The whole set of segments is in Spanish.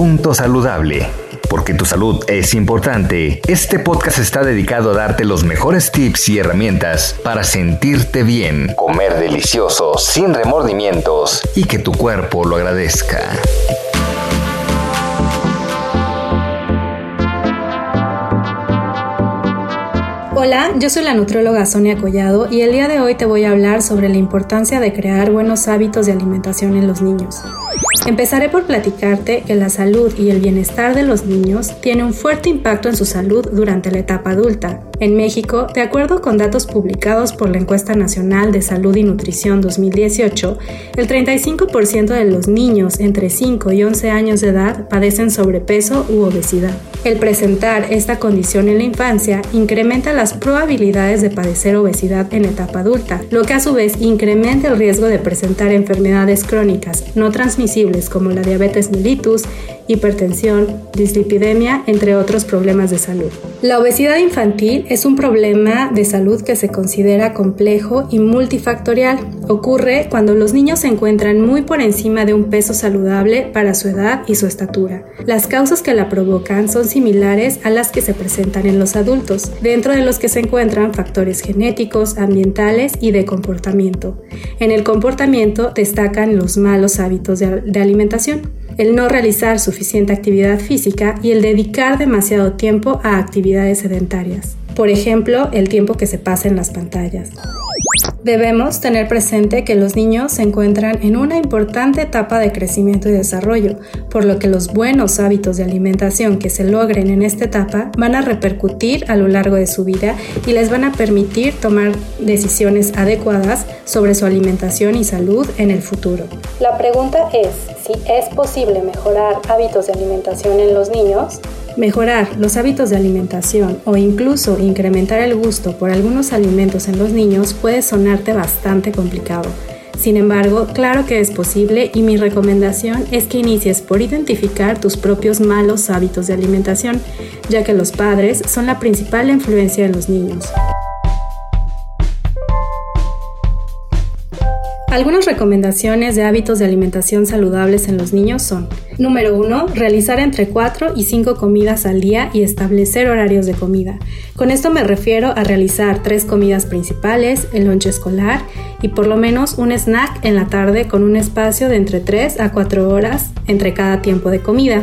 Punto saludable. Porque tu salud es importante, este podcast está dedicado a darte los mejores tips y herramientas para sentirte bien, comer delicioso, sin remordimientos y que tu cuerpo lo agradezca. Hola, yo soy la nutróloga Sonia Collado y el día de hoy te voy a hablar sobre la importancia de crear buenos hábitos de alimentación en los niños. Empezaré por platicarte que la salud y el bienestar de los niños tiene un fuerte impacto en su salud durante la etapa adulta. En México, de acuerdo con datos publicados por la Encuesta Nacional de Salud y Nutrición 2018, el 35% de los niños entre 5 y 11 años de edad padecen sobrepeso u obesidad. El presentar esta condición en la infancia incrementa las probabilidades de padecer obesidad en etapa adulta, lo que a su vez incrementa el riesgo de presentar enfermedades crónicas no transmisibles como la diabetes mellitus, hipertensión, dislipidemia, entre otros problemas de salud. La obesidad infantil es un problema de salud que se considera complejo y multifactorial. Ocurre cuando los niños se encuentran muy por encima de un peso saludable para su edad y su estatura. Las causas que la provocan son similares a las que se presentan en los adultos, dentro de los que se encuentran factores genéticos, ambientales y de comportamiento. En el comportamiento destacan los malos hábitos de, de alimentación el no realizar suficiente actividad física y el dedicar demasiado tiempo a actividades sedentarias. Por ejemplo, el tiempo que se pasa en las pantallas. Debemos tener presente que los niños se encuentran en una importante etapa de crecimiento y desarrollo, por lo que los buenos hábitos de alimentación que se logren en esta etapa van a repercutir a lo largo de su vida y les van a permitir tomar decisiones adecuadas sobre su alimentación y salud en el futuro. La pregunta es si es posible mejorar hábitos de alimentación en los niños Mejorar los hábitos de alimentación o incluso incrementar el gusto por algunos alimentos en los niños puede sonarte bastante complicado. Sin embargo, claro que es posible y mi recomendación es que inicies por identificar tus propios malos hábitos de alimentación, ya que los padres son la principal influencia en los niños. Algunas recomendaciones de hábitos de alimentación saludables en los niños son Número 1. Realizar entre 4 y 5 comidas al día y establecer horarios de comida. Con esto me refiero a realizar 3 comidas principales, el lonche escolar y por lo menos un snack en la tarde con un espacio de entre 3 a 4 horas entre cada tiempo de comida.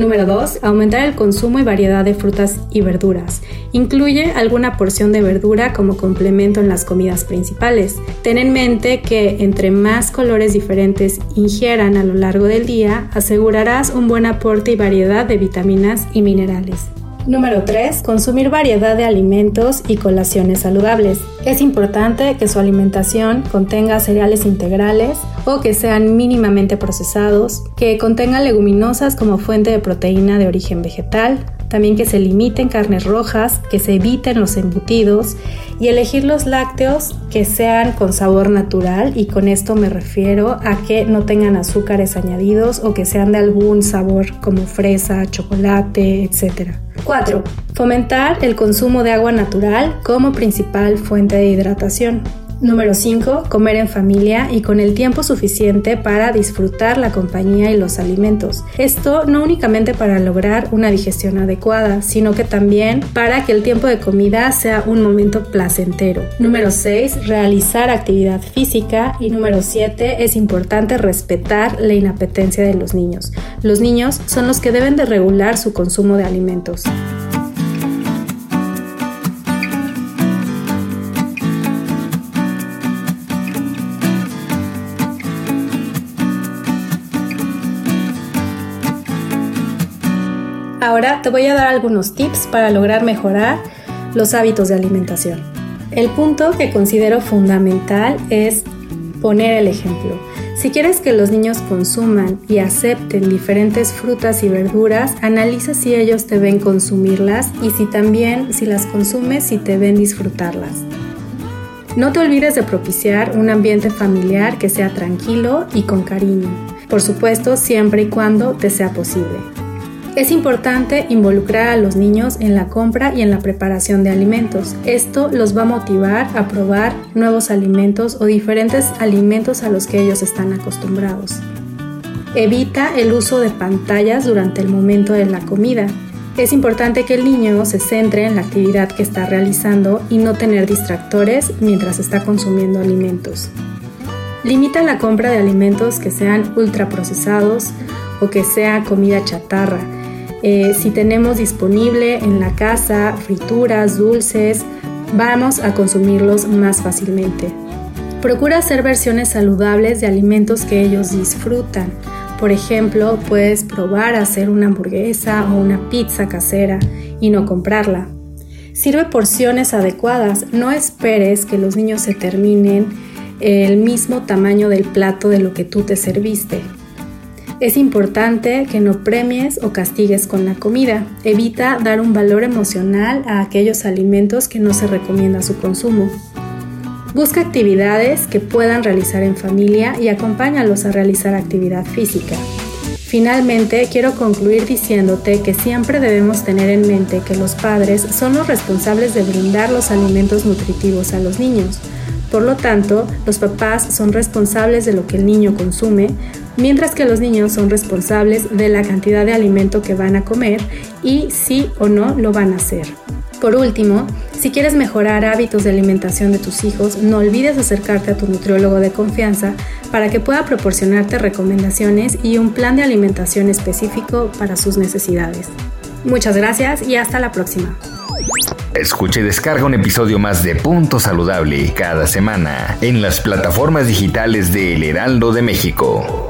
Número 2. Aumentar el consumo y variedad de frutas y verduras. Incluye alguna porción de verdura como complemento en las comidas principales. Ten en mente que entre más colores diferentes ingieran a lo largo del día, asegurarás un buen aporte y variedad de vitaminas y minerales. Número 3. Consumir variedad de alimentos y colaciones saludables. Es importante que su alimentación contenga cereales integrales o que sean mínimamente procesados, que contengan leguminosas como fuente de proteína de origen vegetal, también que se limiten carnes rojas, que se eviten los embutidos y elegir los lácteos que sean con sabor natural y con esto me refiero a que no tengan azúcares añadidos o que sean de algún sabor como fresa, chocolate, etc. 4. Fomentar el consumo de agua natural como principal fuente de hidratación. Número 5. Comer en familia y con el tiempo suficiente para disfrutar la compañía y los alimentos. Esto no únicamente para lograr una digestión adecuada, sino que también para que el tiempo de comida sea un momento placentero. Número 6. Realizar actividad física. Y número 7. Es importante respetar la inapetencia de los niños. Los niños son los que deben de regular su consumo de alimentos. Ahora te voy a dar algunos tips para lograr mejorar los hábitos de alimentación. El punto que considero fundamental es poner el ejemplo. Si quieres que los niños consuman y acepten diferentes frutas y verduras, analiza si ellos te ven consumirlas y si también si las consumes si te ven disfrutarlas. No te olvides de propiciar un ambiente familiar que sea tranquilo y con cariño, por supuesto siempre y cuando te sea posible. Es importante involucrar a los niños en la compra y en la preparación de alimentos. Esto los va a motivar a probar nuevos alimentos o diferentes alimentos a los que ellos están acostumbrados. Evita el uso de pantallas durante el momento de la comida. Es importante que el niño se centre en la actividad que está realizando y no tener distractores mientras está consumiendo alimentos. Limita la compra de alimentos que sean ultraprocesados o que sea comida chatarra eh, si tenemos disponible en la casa frituras, dulces, vamos a consumirlos más fácilmente. Procura hacer versiones saludables de alimentos que ellos disfrutan. Por ejemplo, puedes probar hacer una hamburguesa o una pizza casera y no comprarla. Sirve porciones adecuadas, no esperes que los niños se terminen el mismo tamaño del plato de lo que tú te serviste. Es importante que no premies o castigues con la comida. Evita dar un valor emocional a aquellos alimentos que no se recomienda su consumo. Busca actividades que puedan realizar en familia y acompáñalos a realizar actividad física. Finalmente, quiero concluir diciéndote que siempre debemos tener en mente que los padres son los responsables de brindar los alimentos nutritivos a los niños. Por lo tanto, los papás son responsables de lo que el niño consume, mientras que los niños son responsables de la cantidad de alimento que van a comer y si o no lo van a hacer. Por último, si quieres mejorar hábitos de alimentación de tus hijos, no olvides acercarte a tu nutriólogo de confianza para que pueda proporcionarte recomendaciones y un plan de alimentación específico para sus necesidades. Muchas gracias y hasta la próxima. Escuche y descarga un episodio más de Punto Saludable cada semana en las plataformas digitales de El Heraldo de México.